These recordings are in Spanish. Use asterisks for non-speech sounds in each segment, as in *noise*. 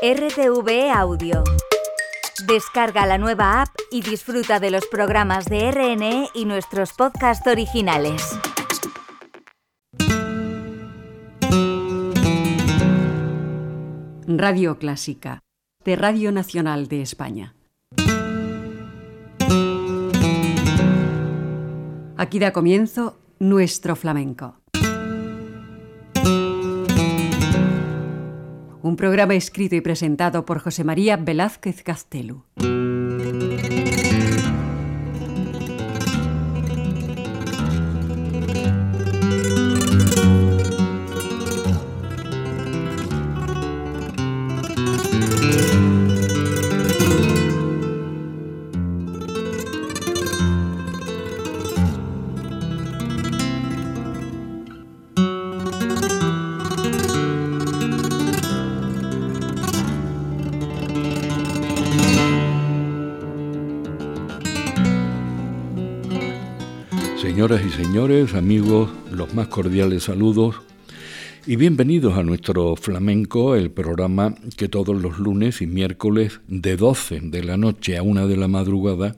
RTV Audio. Descarga la nueva app y disfruta de los programas de RNE y nuestros podcasts originales. Radio Clásica, de Radio Nacional de España. Aquí da comienzo nuestro flamenco. Un programa escrito y presentado por José María Velázquez Castelo. Señores, amigos, los más cordiales saludos y bienvenidos a nuestro flamenco, el programa que todos los lunes y miércoles de 12 de la noche a 1 de la madrugada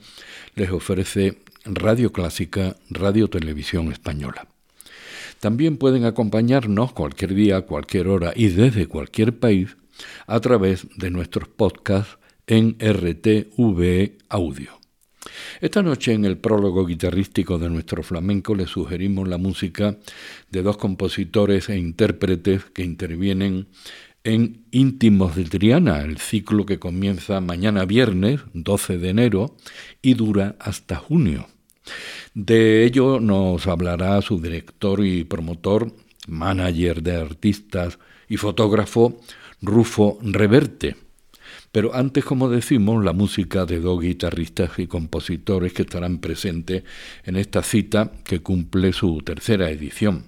les ofrece Radio Clásica, Radio Televisión Española. También pueden acompañarnos cualquier día, cualquier hora y desde cualquier país a través de nuestros podcasts en RTV Audio. Esta noche en el prólogo guitarrístico de nuestro flamenco le sugerimos la música de dos compositores e intérpretes que intervienen en Íntimos de Triana, el ciclo que comienza mañana viernes, 12 de enero, y dura hasta junio. De ello nos hablará su director y promotor, manager de artistas y fotógrafo Rufo Reverte. Pero antes, como decimos, la música de dos guitarristas y compositores que estarán presentes en esta cita que cumple su tercera edición.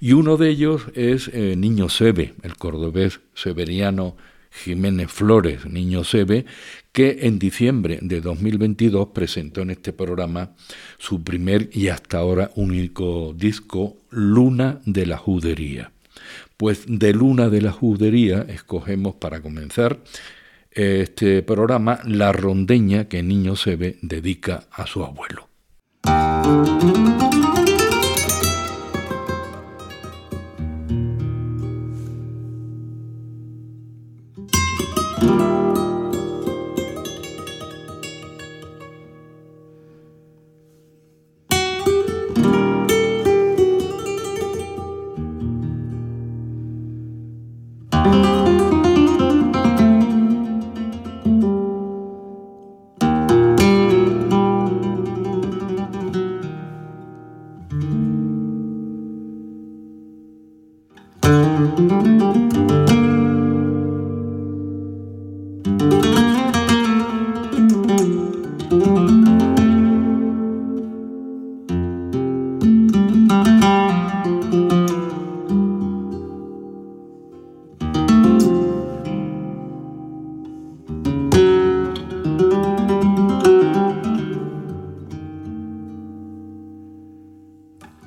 Y uno de ellos es eh, Niño Sebe, el cordobés severiano Jiménez Flores, Niño Sebe, que en diciembre de 2022 presentó en este programa su primer y hasta ahora único disco, Luna de la Judería. Pues de Luna de la Judería escogemos para comenzar este programa La rondeña que Niño Sebe dedica a su abuelo.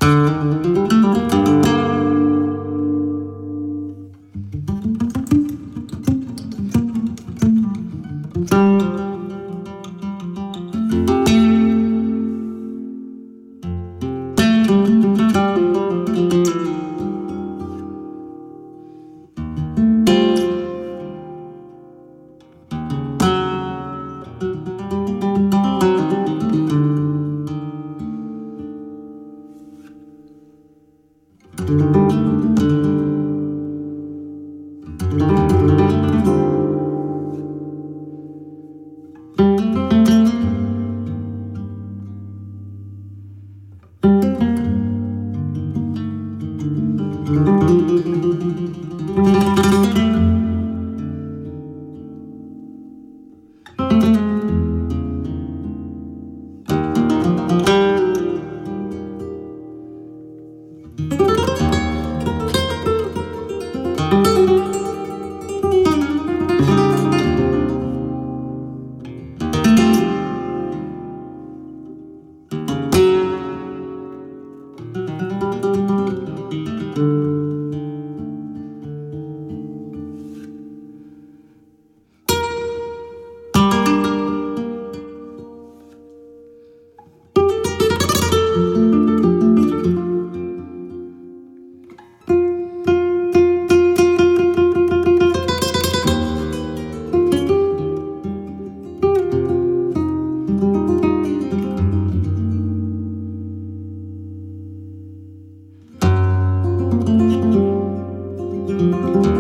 Música thank you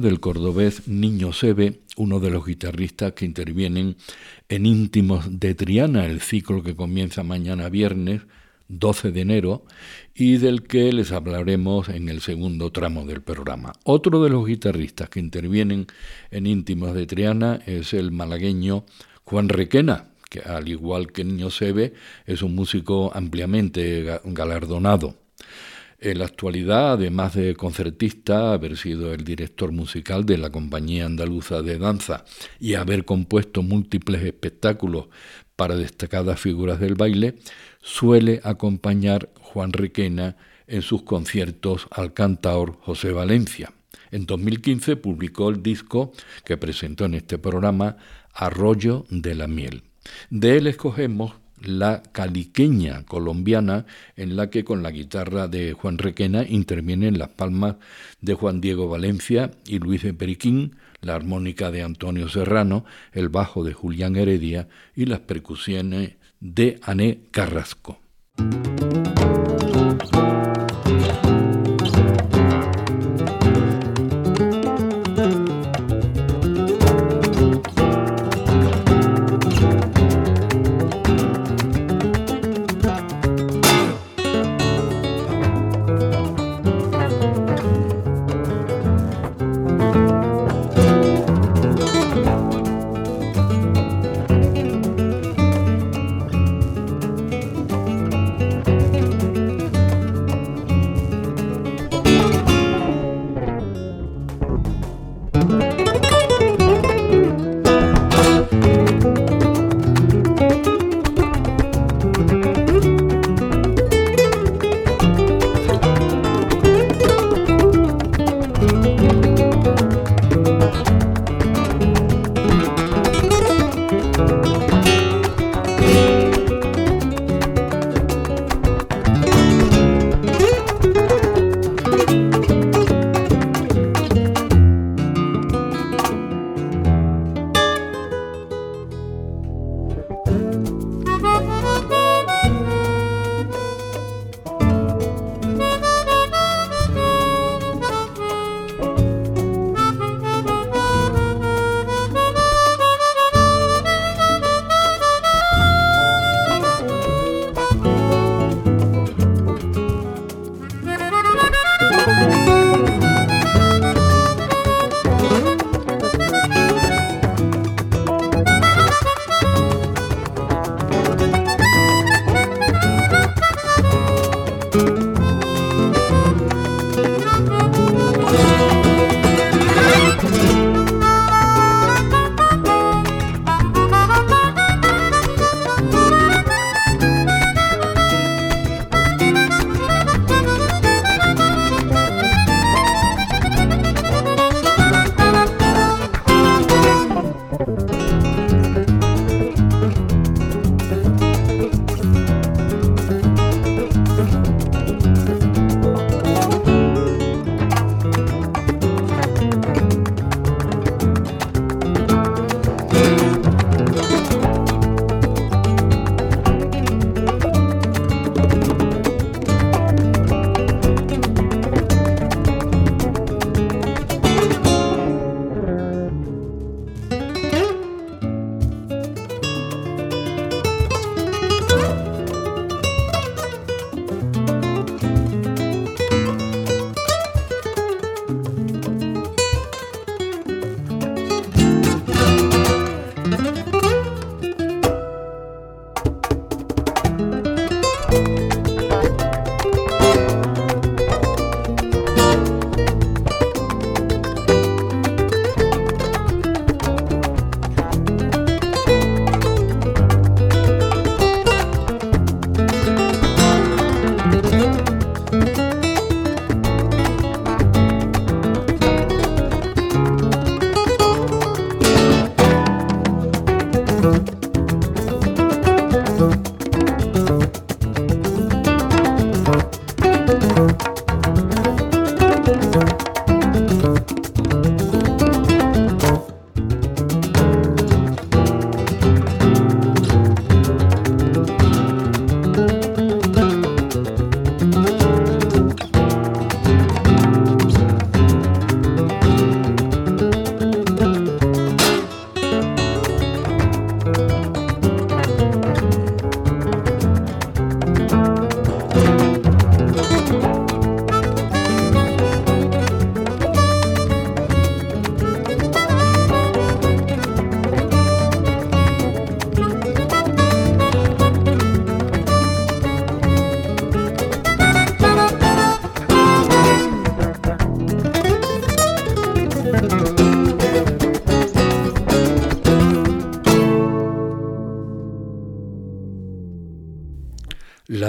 Del cordobés Niño Sebe, uno de los guitarristas que intervienen en Íntimos de Triana, el ciclo que comienza mañana viernes 12 de enero y del que les hablaremos en el segundo tramo del programa. Otro de los guitarristas que intervienen en Íntimos de Triana es el malagueño Juan Requena, que al igual que Niño Sebe es un músico ampliamente galardonado. En la actualidad, además de concertista, haber sido el director musical de la Compañía Andaluza de Danza y haber compuesto múltiples espectáculos para destacadas figuras del baile, suele acompañar Juan Requena en sus conciertos al cantaor José Valencia. En 2015 publicó el disco que presentó en este programa, Arroyo de la Miel. De él escogemos la caliqueña colombiana, en la que con la guitarra de Juan Requena intervienen las palmas de Juan Diego Valencia y Luis de Periquín, la armónica de Antonio Serrano, el bajo de Julián Heredia y las percusiones de Ané Carrasco.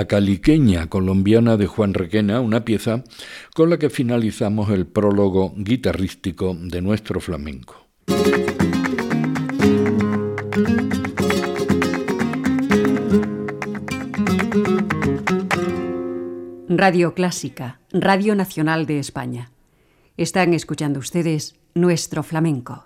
Caliqueña colombiana de Juan Requena, una pieza con la que finalizamos el prólogo guitarrístico de nuestro flamenco. Radio Clásica, Radio Nacional de España. Están escuchando ustedes nuestro flamenco.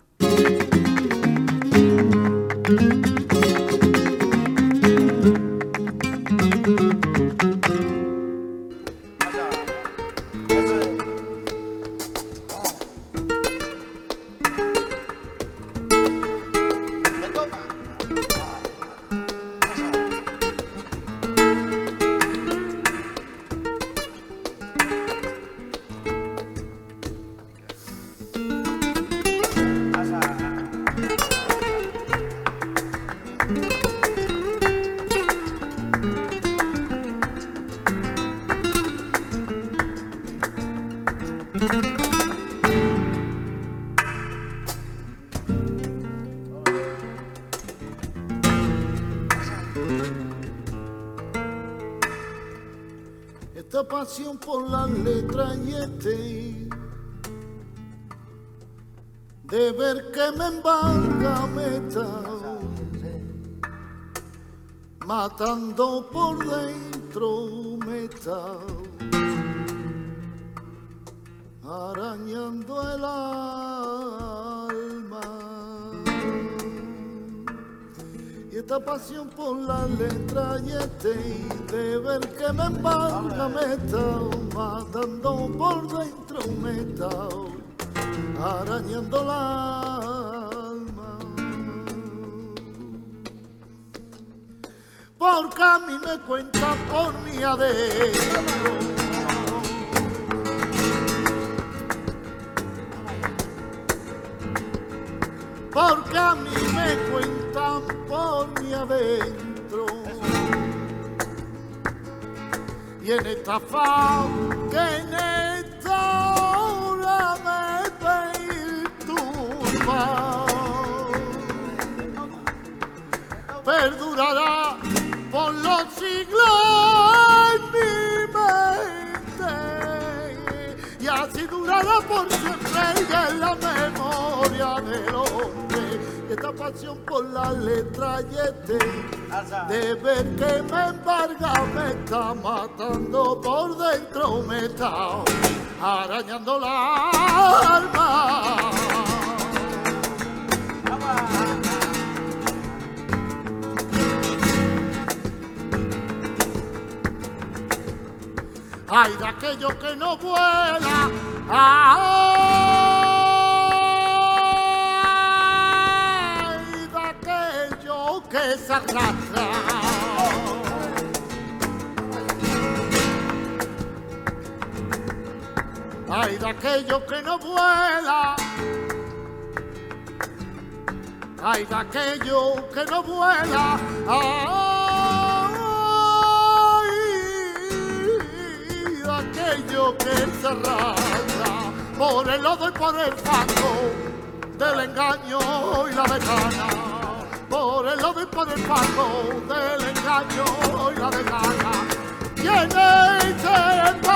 Por la letra y este de ver que me embarga me está matando por dentro me está arañando la alma. Porque a mí me cuenta por mi adentro. Porque a mí me por mi adentro. Y en esta faz que en esta hora me perturba, perdurará por los siglos mi mente. Y así durará por siempre en la memoria de los esta pasión por la letra y este de ver que me embarga me está matando por dentro me está arañando la alma. Ay, de aquello que no vuela. Que se arrastra. Ay, de aquello que no vuela. Ay, de aquello que no vuela. Ay, de aquello que se arrastra por el lodo y por el fango del engaño y la ventana por el lodo y por el pago del engaño y la desgana. Y ese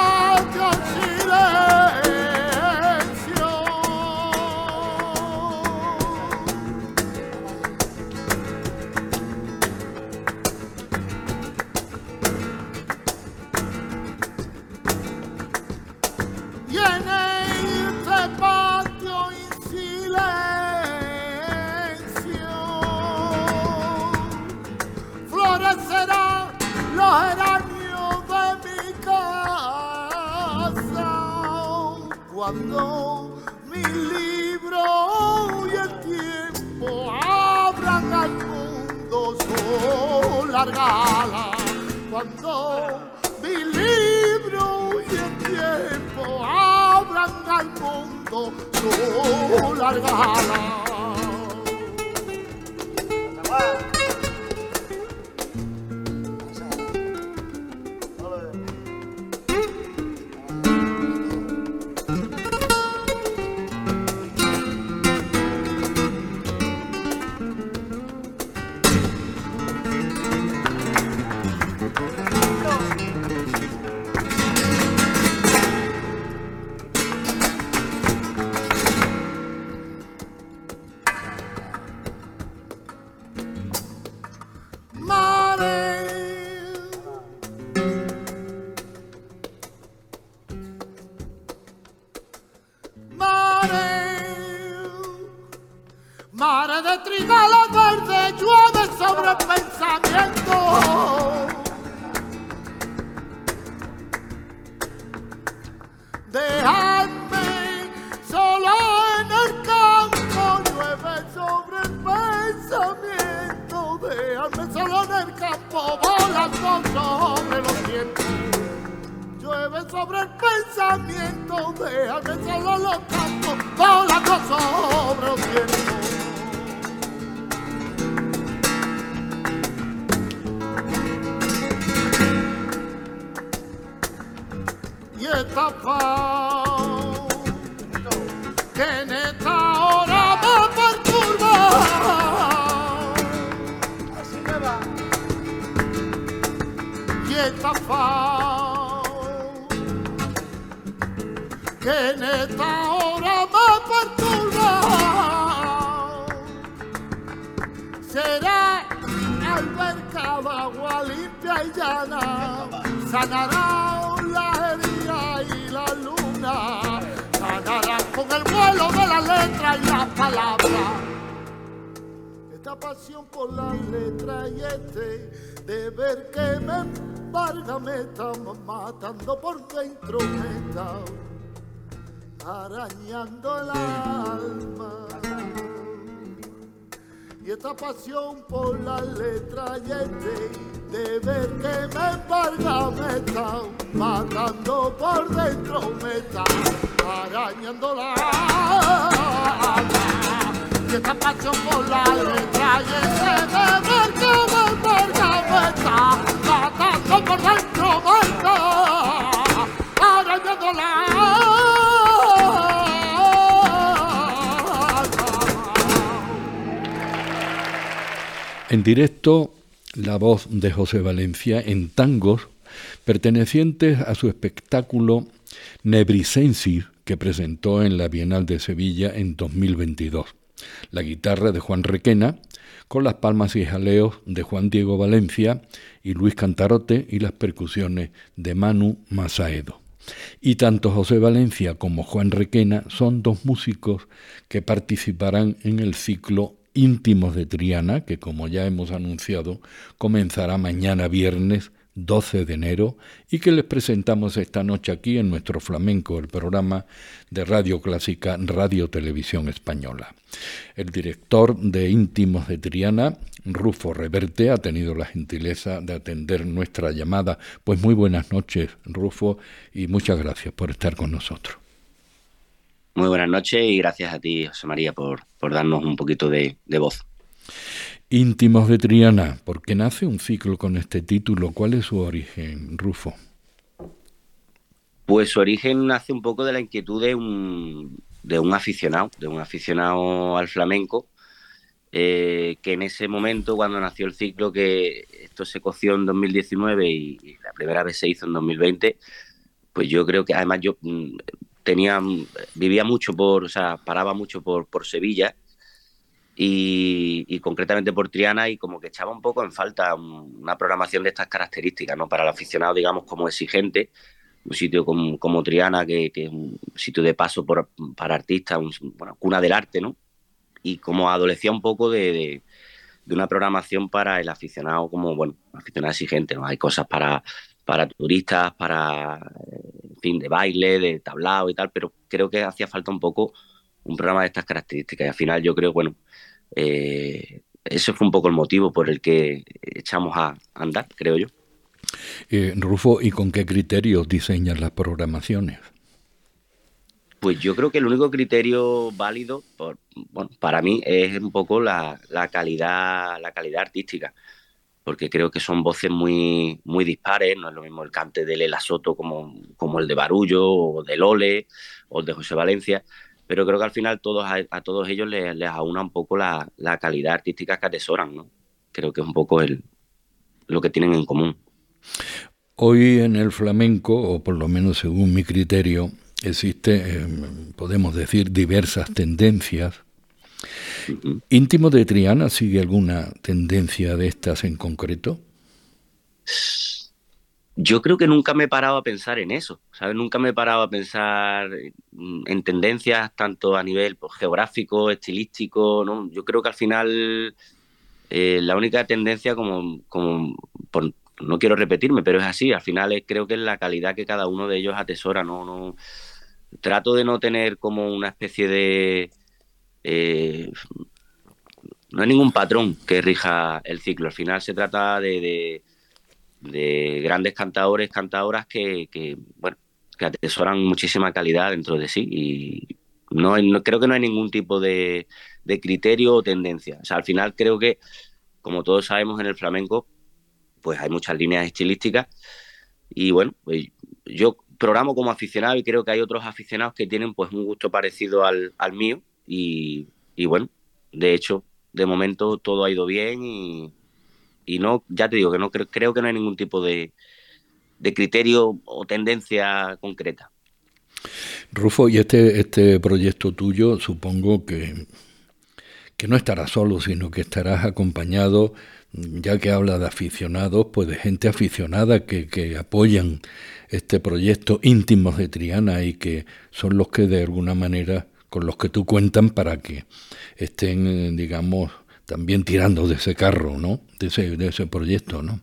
solo en el campo, volando sobre los vientos llueve sobre el pensamiento, déjame solo los campos, volando sobre los vientos. Y esta paz Que en esta hora me perturba. Será alberca de agua limpia y llana, sanará la herida y la luna, sanará con el vuelo de la letra y la palabra. Pasión por la letra y este de ver que me embarga me está matando por dentro, me está arañando el alma. Y esta pasión por la letra y este de ver que me embarga me está matando por dentro, me está arañando la alma. Esta pasión por la letra y este de ver que me embarga me está matando por dentro, me está arañando la En directo, la voz de José Valencia en tangos pertenecientes a su espectáculo Nebrisensis que presentó en la Bienal de Sevilla en 2022. La guitarra de Juan Requena, con las palmas y jaleos de Juan Diego Valencia y Luis Cantarote y las percusiones de Manu Masaedo. Y tanto José Valencia como Juan Requena son dos músicos que participarán en el ciclo íntimos de Triana, que como ya hemos anunciado, comenzará mañana viernes 12 de enero y que les presentamos esta noche aquí en nuestro flamenco, el programa de Radio Clásica Radio Televisión Española. El director de Íntimos de Triana, Rufo Reverte, ha tenido la gentileza de atender nuestra llamada. Pues muy buenas noches, Rufo, y muchas gracias por estar con nosotros. Muy buenas noches y gracias a ti, José María, por, por darnos un poquito de, voz. Íntimos de Triana, ¿por qué nace un ciclo con este título? ¿Cuál es su origen, Rufo? Pues su origen nace un poco de la inquietud de un, de un aficionado, de un aficionado al flamenco, eh, que en ese momento, cuando nació el ciclo, que esto se coció en 2019 y, y, la primera vez se hizo en 2020, pues yo creo que además yo mm, tenía, vivía mucho por, o sea, paraba mucho por, por Sevilla y, concretamente por Triana y como que echaba un poco en falta una programación de estas características, ¿no? Para el aficionado, digamos, como exigente, un sitio como, como Triana, que, es un sitio de paso por, para artistas, bueno, cuna del arte, ¿no? Y como adolecía un poco de, una programación para el aficionado como, bueno, aficionado exigente, ¿no? Hay cosas para, para turistas, para fin, de baile, de tablao y tal, pero creo que hacía falta un poco un programa de estas características. Y al final yo creo, bueno, eh, ese fue un poco el motivo por el que echamos a andar, creo yo. Eh, Rufo, ¿y con qué criterios diseñas las programaciones? Pues yo creo que el único criterio válido, por, bueno, para mí, es un poco la, la calidad, la calidad artística porque creo que son voces muy, muy dispares, no es lo mismo el cante de Lela Soto como, como el de Barullo, o de Lole, o el de José Valencia, pero creo que al final todos, a, todos ellos les, les, aúna un poco la, la, calidad artística que atesoran, ¿no? Creo que es un poco el, lo que tienen en común. Hoy en el flamenco, o por lo menos según mi criterio, existe, eh, podemos decir, diversas tendencias ¿Íntimo de Triana sigue alguna tendencia de estas en concreto? Yo creo que nunca me he parado a pensar en eso, ¿sabes? Nunca me he parado a pensar en tendencias tanto a nivel pues, geográfico, estilístico, ¿no? Yo creo que al final eh, la única tendencia como, como no quiero repetirme, pero es así, al final creo que es la calidad que cada uno de ellos atesora, ¿no? no trato de no tener como una especie de... Eh, no hay ningún patrón que rija el ciclo, al final se trata de de grandes cantadores, cantadoras que, que, bueno, que atesoran muchísima calidad dentro de sí y no, no creo que no hay ningún tipo de, de, criterio o tendencia. O sea, al final creo que, como todos sabemos en el flamenco, pues hay muchas líneas estilísticas y bueno, pues yo programo como aficionado y creo que hay otros aficionados que tienen pues un gusto parecido al, al mío y, y bueno, de hecho, de momento todo ha ido bien y, y no, ya te digo que no creo, creo que no hay ningún tipo de, de criterio o tendencia concreta. Rufo, y este, este proyecto tuyo supongo que, que no estarás solo, sino que estarás acompañado, ya que habla de aficionados, pues de gente aficionada que, que apoyan este proyecto íntimos de Triana y que son los que de alguna manera con los que tú cuentan para que estén, digamos, también tirando de ese carro, ¿no? De ese, de ese proyecto, ¿no?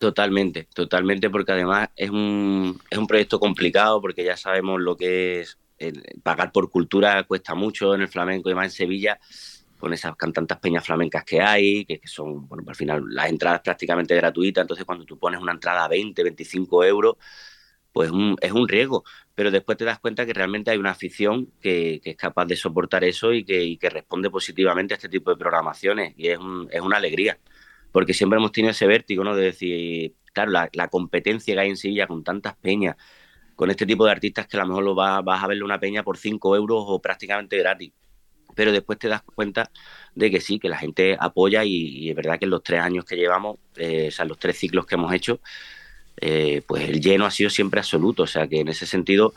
Totalmente, totalmente, porque además es un, es un proyecto complicado, porque ya sabemos lo que es pagar por cultura cuesta mucho en el flamenco y más en Sevilla, con esas cantantes peñas flamencas que hay, que, son, bueno, al final las entradas prácticamente gratuitas, entonces cuando tú pones una entrada a 20, 25 euros, pues es un riesgo pero después te das cuenta que realmente hay una afición que, es capaz de soportar eso y que, responde positivamente a este tipo de programaciones y es, una alegría, porque siempre hemos tenido ese vértigo, ¿no? De decir, claro, la, competencia que hay en Sevilla con tantas peñas, con este tipo de artistas que a lo mejor lo vas, a verle una peña por 5 euros o prácticamente gratis. Pero después te das cuenta de que sí, que la gente apoya y, es verdad que en los tres años que llevamos, eh, o sea, los tres ciclos que hemos hecho, eh, pues el lleno ha sido siempre absoluto. O sea que en ese sentido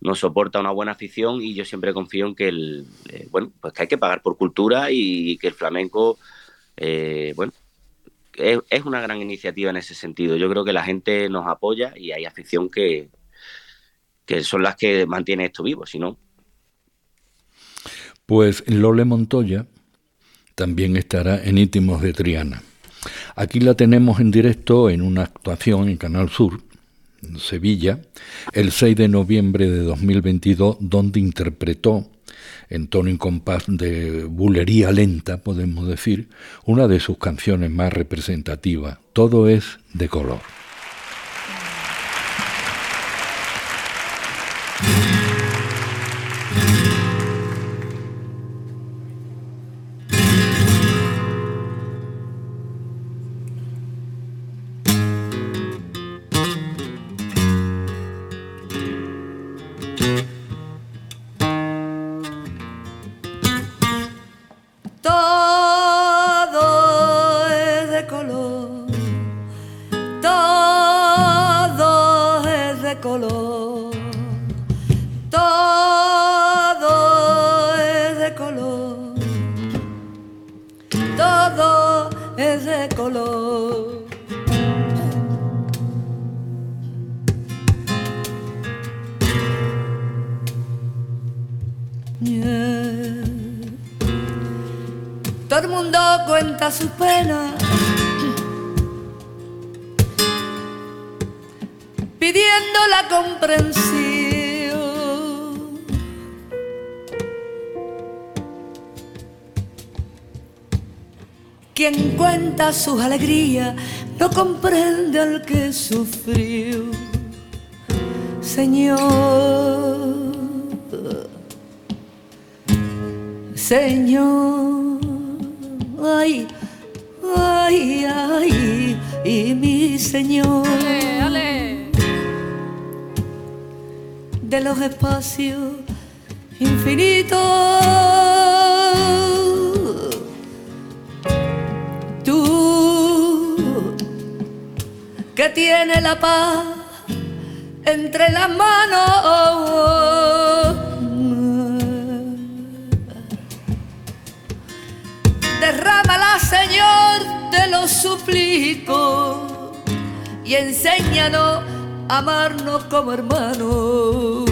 nos soporta una buena afición y yo siempre confío en que el, eh, bueno, pues que hay que pagar por cultura y que el flamenco, eh, bueno, es, una gran iniciativa en ese sentido. Yo creo que la gente nos apoya y hay afición que, que son las que mantiene esto vivo, si no. Pues Lole Montoya también estará en Íntimos de Triana. Aquí la tenemos en directo en una actuación en Canal Sur, en Sevilla, el 6 de noviembre de 2022, donde interpretó en tono y compás de bulería lenta, podemos decir, una de sus canciones más representativas, Todo es de color. Ay, ay, ay, y mi Señor. De los espacios infinitos que tiene la paz entre las manos. Señor, te lo suplico, y enséñanos a amarnos como hermanos.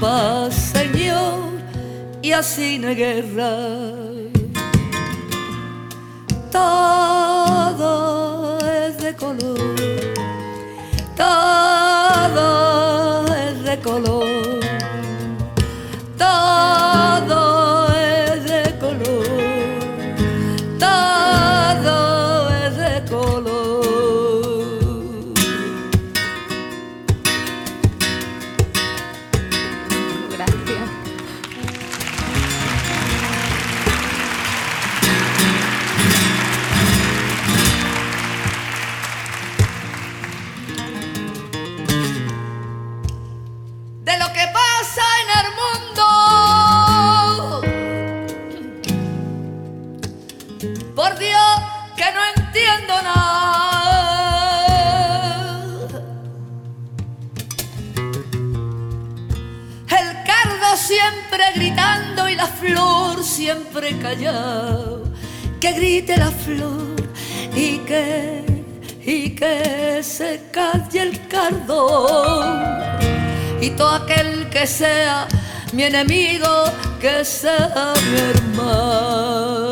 Paz, Señor, y así no hay guerra. Todo es de color, todo es de color. Siempre callado, que grite la flor y que, y que se calle el cardón. Y todo aquel que sea mi enemigo, que sea mi hermano.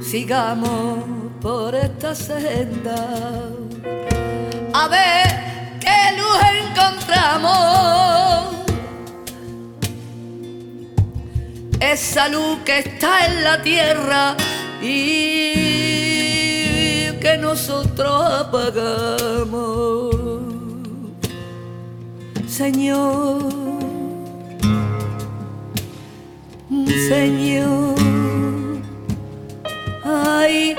Sigamos por esta senda. A ver qué luz encontramos. Esa luz que está en la tierra y que nosotros apagamos. Señor, Señor, ay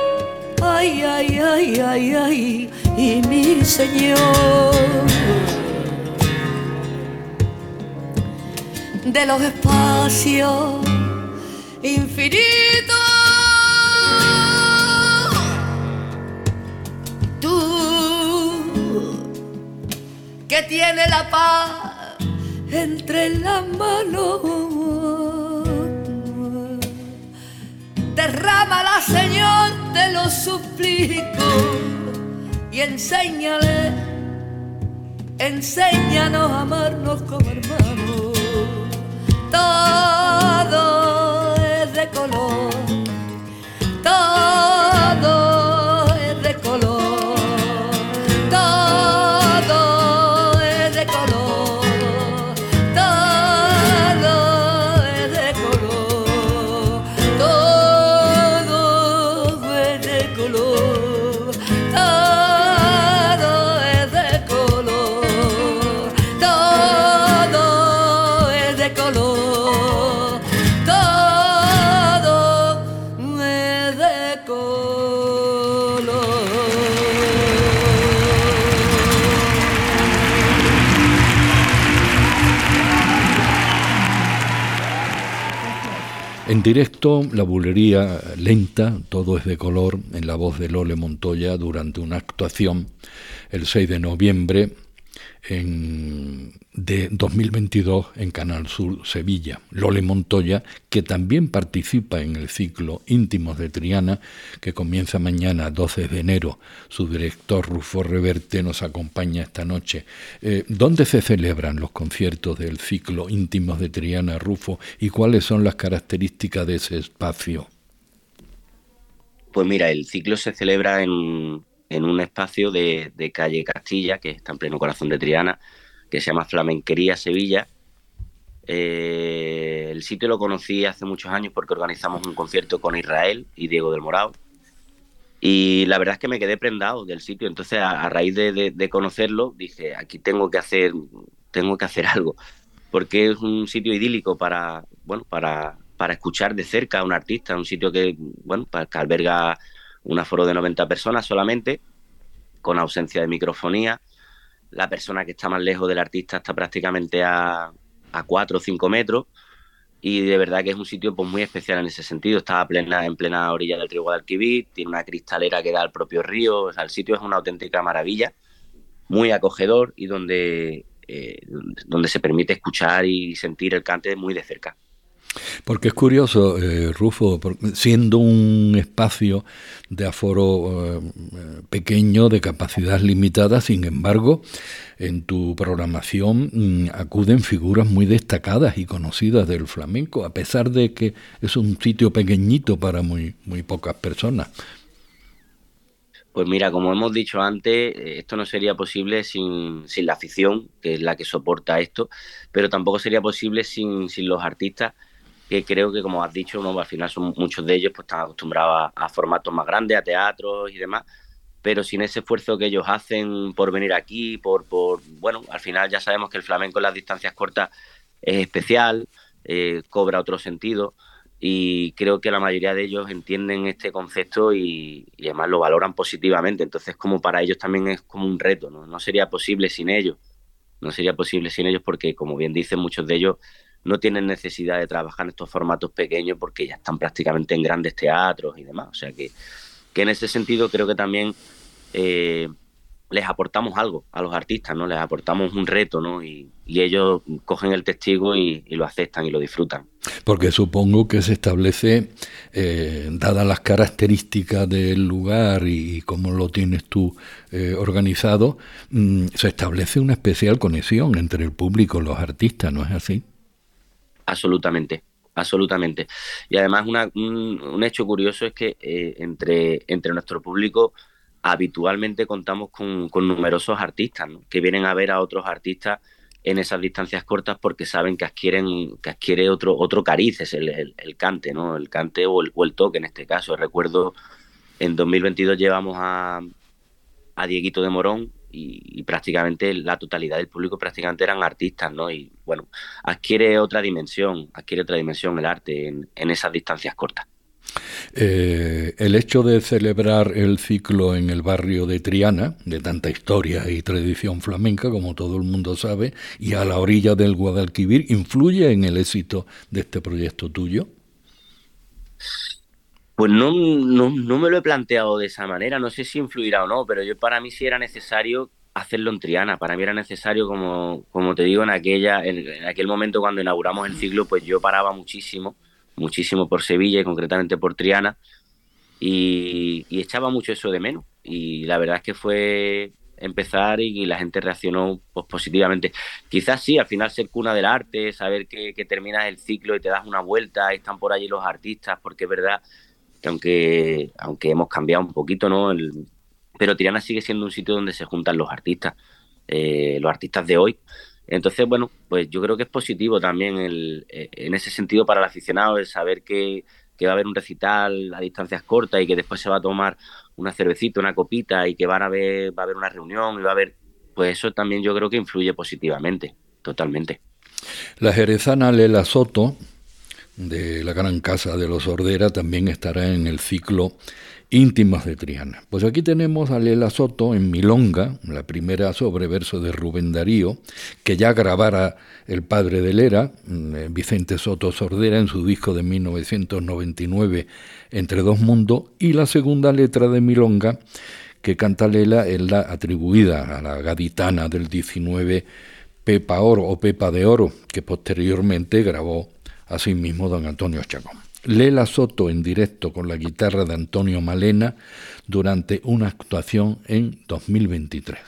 ay, ay, ay, ay, ay, y mi Señor. De los espacios infinitos, tú que tienes la paz entre las manos Derrámala, Señor, te lo suplico. Y enséñale, enséñanos a amarnos como hermanos. La bulería lenta, todo es de color, en la voz de Lole Montoya durante una actuación el 6 de noviembre en, de 2022 en Canal Sur Sevilla. Lole Montoya, que también participa en el ciclo Íntimos de Triana, que comienza mañana 12 de enero. Su director Rufo Reverte nos acompaña esta noche. Eh, ¿Dónde se celebran los conciertos del ciclo Íntimos de Triana, Rufo, y cuáles son las características de ese espacio? Pues mira, el ciclo se celebra en, en un espacio de, calle Castilla, que está en pleno corazón de Triana, que se llama Flamenquería Sevilla. Eh, el sitio lo conocí hace muchos años porque organizamos un concierto con Israel y Diego del Morado. Y la verdad es que me quedé prendado del sitio. Entonces, a, raíz de, conocerlo, dije, aquí tengo que hacer, tengo que hacer *laughs* algo. Porque es un sitio idílico para, bueno, para, para escuchar de cerca a un artista, un sitio que, bueno, para, que alberga un aforo de 90 personas solamente, con ausencia de microfonía. La persona que está más lejos del artista está prácticamente a, a 4 o 5 metros y de verdad que es un sitio pues, muy especial en ese sentido. Está plena, en plena orilla del río Guadalquivir, tiene una cristalera que da al propio río, o sea, el sitio es una auténtica maravilla, muy acogedor y donde, eh, donde se permite escuchar y sentir el cante muy de cerca. Porque es curioso, eh, Rufo, siendo un espacio de aforo eh, pequeño, de capacidad limitada, sin embargo, en tu programación mm, acuden figuras muy destacadas y conocidas del flamenco, a pesar de que es un sitio pequeñito para muy, muy pocas personas. Pues mira, como hemos dicho antes, eh, esto no sería posible sin, sin la afición, que es la que soporta esto, pero tampoco sería posible sin, sin los artistas que creo que, como has dicho, al final son muchos de ellos pues están acostumbrados a, formatos más grandes, a teatros y demás, pero sin ese esfuerzo que ellos hacen por venir aquí, por, por bueno, al final ya sabemos que el flamenco en las distancias cortas es especial, eh, cobra otro sentido. Y creo que la mayoría de ellos entienden este concepto y, además lo valoran positivamente, entonces como para ellos también es como un reto, ¿no? no sería posible sin ellos, no sería posible sin ellos porque como bien dicen muchos de ellos no tienen necesidad de trabajar en estos formatos pequeños porque ya están prácticamente en grandes teatros y demás. O sea que, que en ese sentido creo que también eh, les aportamos algo a los artistas, ¿no? Les aportamos un reto, ¿no? Y, ellos cogen el testigo y, lo aceptan y lo disfrutan. Porque supongo que se establece, eh, dadas las características del lugar y, cómo lo tienes tú eh, organizado, mm, se establece una especial conexión entre el público y los artistas, ¿no es así? Absolutamente, absolutamente. Y además un, hecho curioso es que eh, entre, entre nuestro público habitualmente contamos con, numerosos artistas que vienen a ver a otros artistas en esas distancias cortas porque saben que adquieren que adquiere otro otro cariz es el, cante no el cante o el, o el, toque en este caso. Recuerdo en 2022 llevamos a, a Dieguito de Morón y, prácticamente la totalidad del público prácticamente eran artistas, ¿no? Y bueno, adquiere otra dimensión, adquiere otra dimensión el arte en, esas distancias cortas. Eh, el hecho de celebrar el ciclo en el barrio de Triana, de tanta historia y tradición flamenca, como todo el mundo sabe, y a la orilla del Guadalquivir, ¿influye en el éxito de este proyecto tuyo? Pues no, no, no, me lo he planteado de esa manera, no sé si influirá o no, pero yo para mí sí era necesario hacerlo en Triana, para mí era necesario, como, como te digo, en, aquella, en, aquel momento cuando inauguramos el ciclo, pues yo paraba muchísimo, muchísimo por Sevilla y concretamente por Triana, y, echaba mucho eso de menos. Y la verdad es que fue empezar y, la gente reaccionó pues, positivamente. Quizás sí, al final ser cuna del arte, saber que, que terminas el ciclo y te das una vuelta, están por allí los artistas, porque es verdad aunque, aunque hemos cambiado un poquito, ¿no? pero Tirana sigue siendo un sitio donde se juntan los artistas, eh, los artistas de hoy. Entonces, bueno, pues yo creo que es positivo también el, eh, en ese sentido para el aficionado el saber que, va a haber un recital a distancias cortas y que después se va a tomar una cervecita, una copita y que van a ver, va a haber una reunión y va a haber, pues eso también yo creo que influye positivamente, totalmente. La jerezana Lela Soto, de la Gran Casa de los Ordera también estará en el ciclo Íntimas de Triana. Pues aquí tenemos a Lela Soto en Milonga, la primera sobreverso de Rubén Darío, que ya grabara el padre de Lera, mm, eh, Vicente Soto Sordera, en su disco de 1999, Entre dos mundos, y la segunda letra de Milonga, que canta Lela, es la atribuida a la gaditana del 19, Pepa Oro o Pepa de Oro, que posteriormente grabó asimismo don Antonio Chacón. Lela Soto en directo con la guitarra de Antonio Malena durante una actuación en 2023.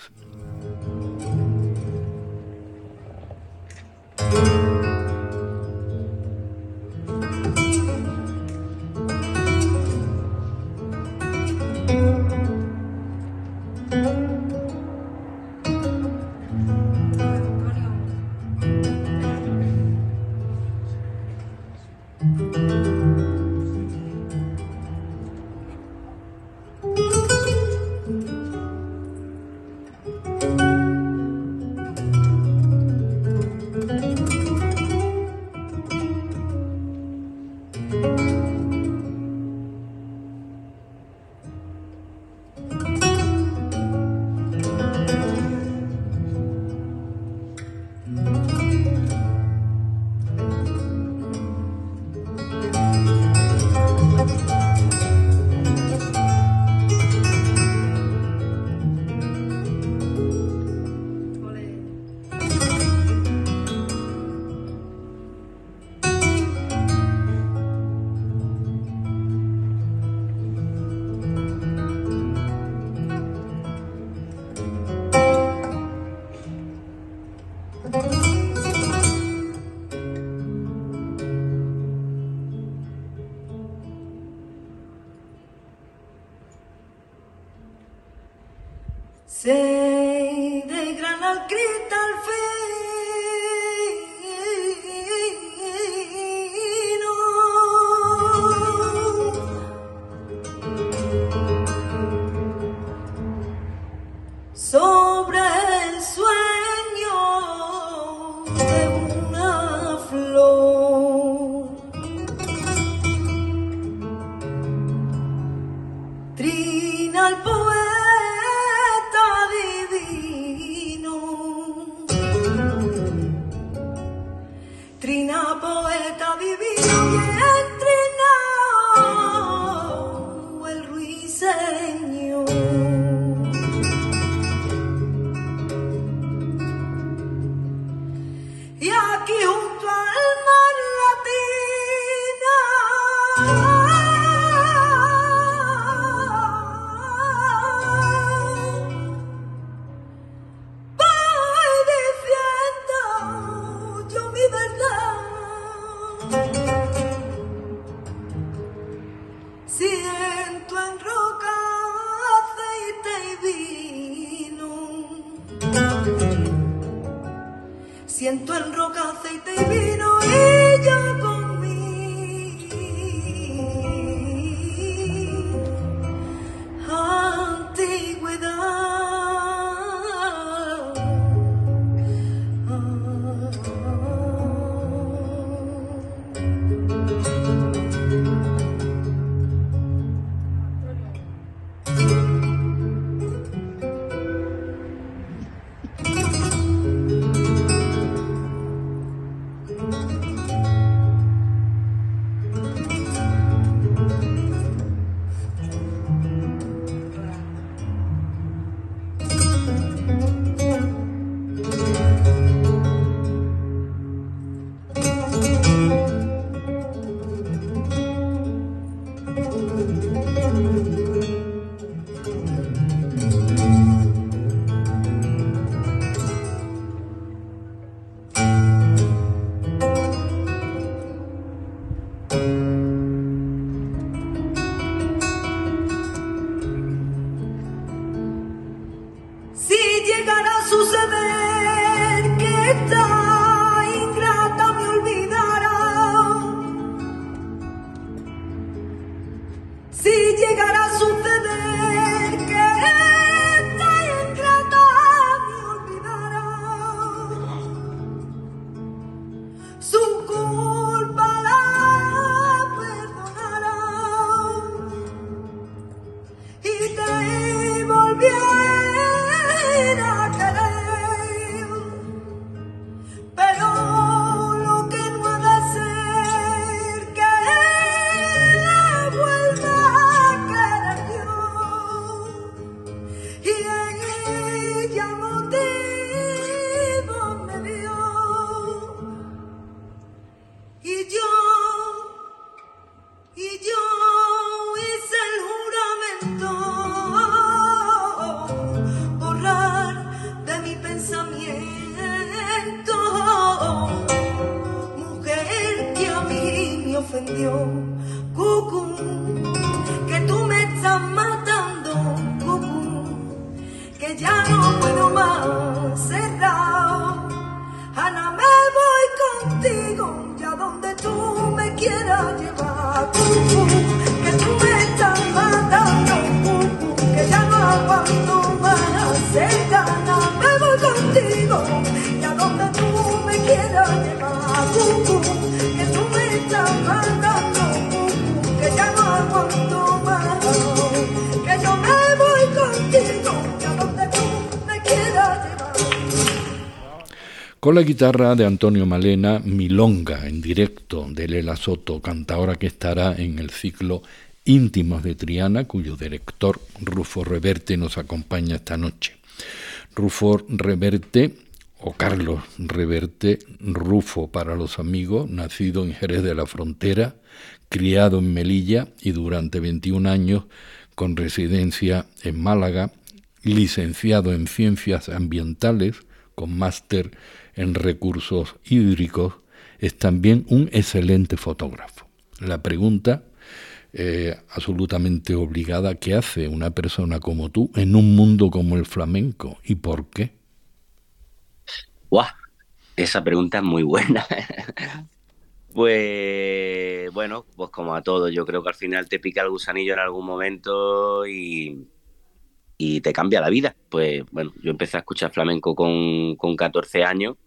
Siento en roca, aceite y vino. Siento en roca, aceite y vino y yo La guitarra de Antonio Malena, Milonga en directo de Lela Soto, cantadora que estará en el ciclo Íntimos de Triana, cuyo director Rufo Reverte nos acompaña esta noche. Rufo Reverte o Carlos Reverte, Rufo para los amigos, nacido en Jerez de la Frontera, criado en Melilla y durante 21 años con residencia en Málaga, licenciado en Ciencias Ambientales, con máster en recursos hídricos, es también un excelente fotógrafo. La pregunta eh, absolutamente obligada. ¿Qué hace una persona como tú en un mundo como el flamenco y por qué? ¡Guau! Esa pregunta es muy buena. *laughs* pues bueno, pues como a todos, yo creo que al final te pica el gusanillo en algún momento y, y te cambia la vida. Pues bueno, yo empecé a escuchar flamenco con, con 14 años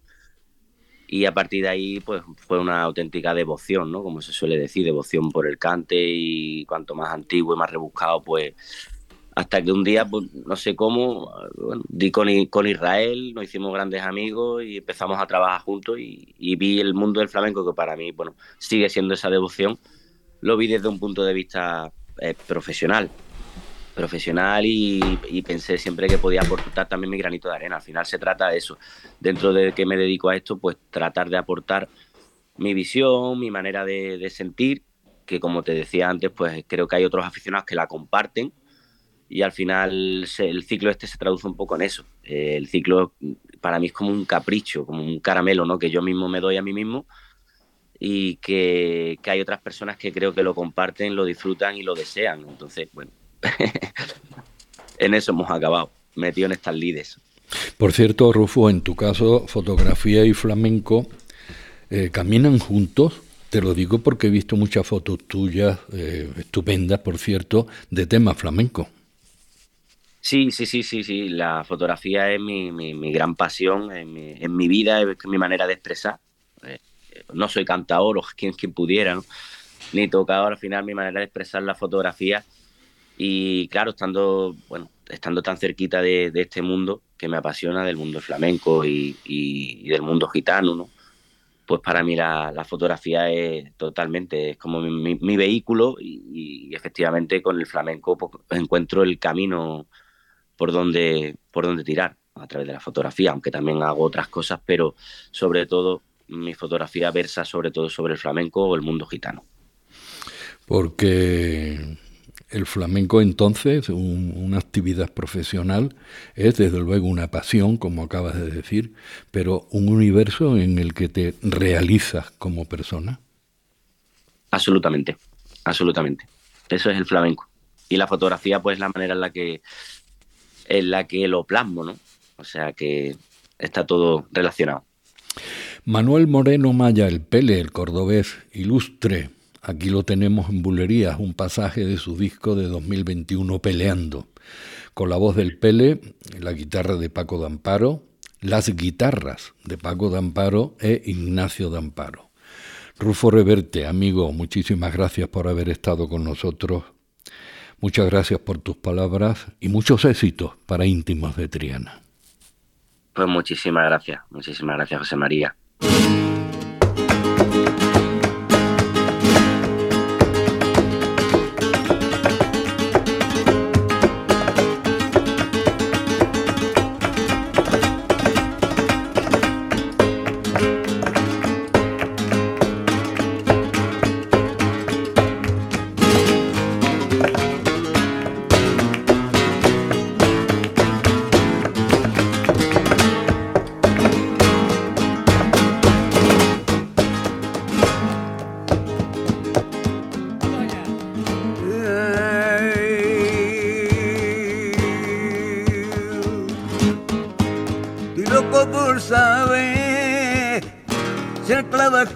y a partir de ahí pues fue una auténtica devoción, ¿no? Como se suele decir, devoción por el cante y cuanto más antiguo y más rebuscado, pues hasta que un día, pues, no sé cómo, bueno, di con, con, Israel, nos hicimos grandes amigos y empezamos a trabajar juntos y, vi el mundo del flamenco que para mí, bueno, sigue siendo esa devoción, lo vi desde un punto de vista eh, profesional, profesional y, pensé siempre que podía aportar también mi granito de arena. Al final se trata de eso. Dentro de que me dedico a esto, pues tratar de aportar mi visión, mi manera de, sentir, que como te decía antes, pues creo que hay otros aficionados que la comparten y al final el ciclo este se traduce un poco en eso. Eh, el ciclo para mí es como un capricho, como un caramelo, ¿no? Que yo mismo me doy a mí mismo y que, que hay otras personas que creo que lo comparten, lo disfrutan y lo desean. Entonces, bueno, *laughs* en eso hemos acabado, metido en estas lides. Por cierto, Rufo, en tu caso, fotografía y flamenco eh, caminan juntos. Te lo digo porque he visto muchas fotos tuyas, eh, estupendas, por cierto, de tema flamenco. Sí, sí, sí, sí, sí. La fotografía es mi, mi, gran pasión en mi, en mi, vida, es mi manera de expresar. Eh, no soy cantador o quien, quien pudiera, ¿no? ni tocador. Al final, mi manera de expresar la fotografía y claro, estando, bueno, estando tan cerquita de, este mundo que me apasiona, del mundo flamenco y, del mundo gitano, ¿no? Pues para mí la, fotografía es totalmente, es como mi, vehículo y, efectivamente con el flamenco pues, encuentro el camino por donde, por donde tirar a través de la fotografía, aunque también hago otras cosas, pero sobre todo mi fotografía versa sobre todo sobre el flamenco o el mundo gitano. Porque el flamenco entonces, una actividad profesional, es desde luego una pasión, como acabas de decir, pero un universo en el que te realizas como persona. Absolutamente, absolutamente. Eso es el flamenco. Y la fotografía, pues, la manera en la que en la que lo plasmo, ¿no? O sea que está todo relacionado. Manuel Moreno Maya, el Pele, el cordobés, ilustre, Aquí lo tenemos en Bulerías, un pasaje de su disco de 2021 Peleando, con la voz del Pele, la guitarra de Paco Damparo, las guitarras de Paco Damparo e Ignacio Damparo. Rufo Reverte, amigo, muchísimas gracias por haber estado con nosotros. Muchas gracias por tus palabras y muchos éxitos para íntimos de Triana. Pues muchísimas gracias, muchísimas gracias José María.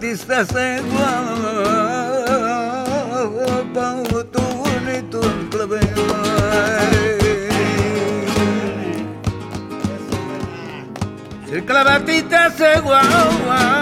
Se guapa tu bonito enclave. Si clavatita se guapa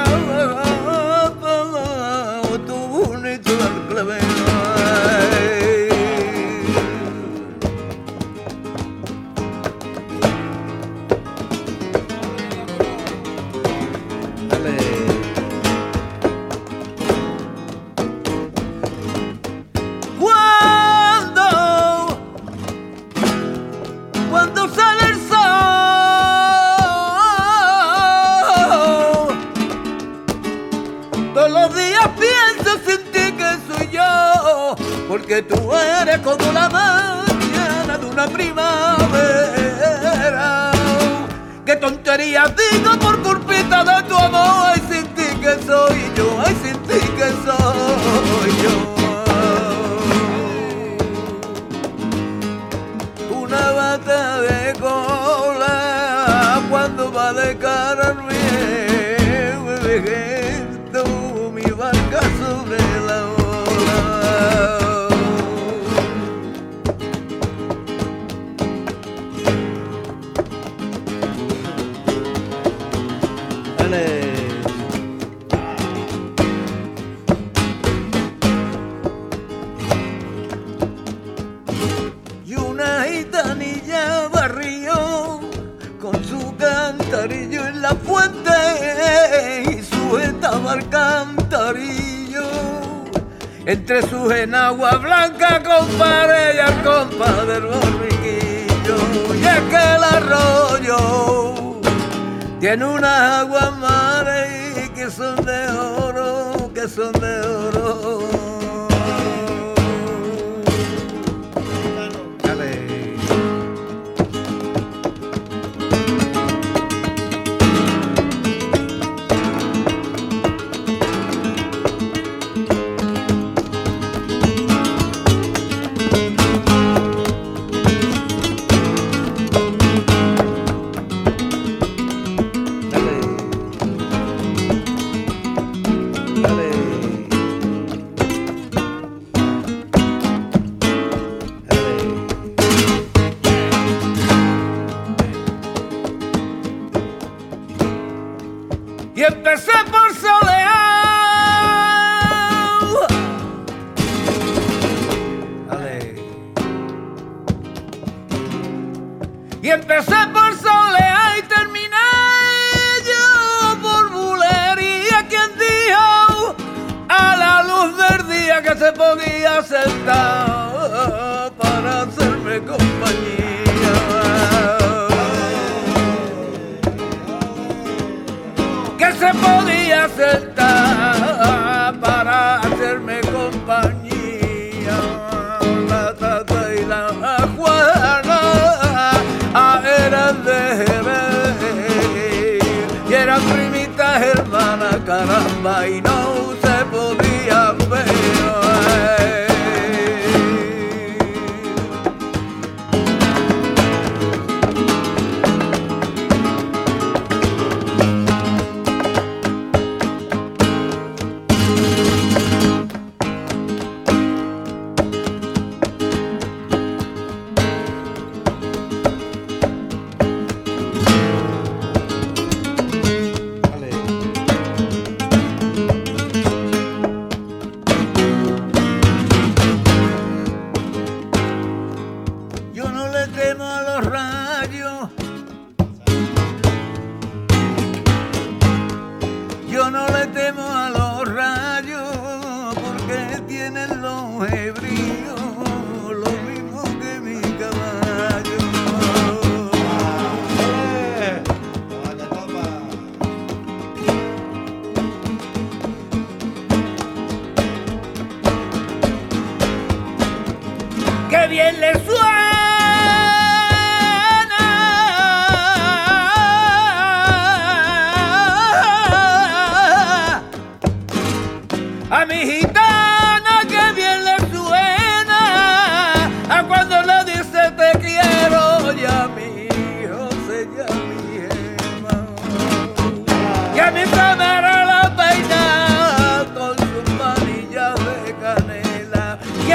entre sus enagua blanca compadre y al del borriquillo y es que el arroyo tiene unas aguas que se podía hacer.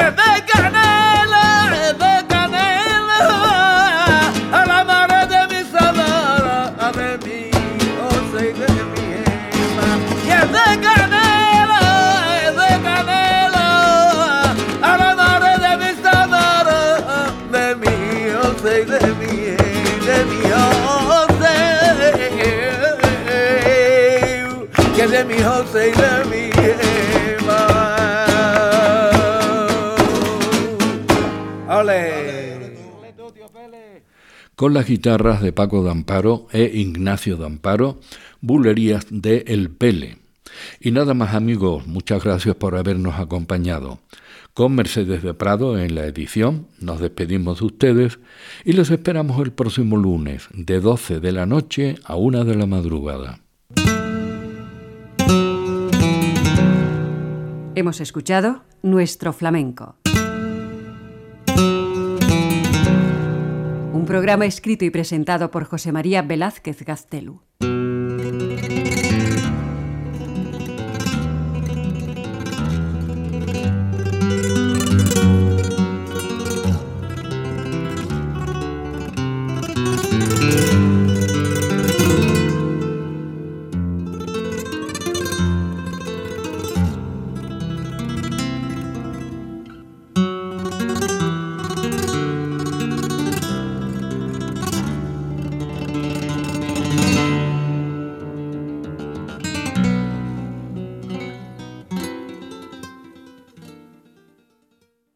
Yeah. Con las guitarras de Paco Damparo e Ignacio Damparo, bulerías de El Pele. Y nada más amigos, muchas gracias por habernos acompañado. Con Mercedes de Prado en la edición, nos despedimos de ustedes y los esperamos el próximo lunes de 12 de la noche a 1 de la madrugada. Hemos escuchado Nuestro Flamenco. Programa escrito y presentado por José María Velázquez Gaztelu.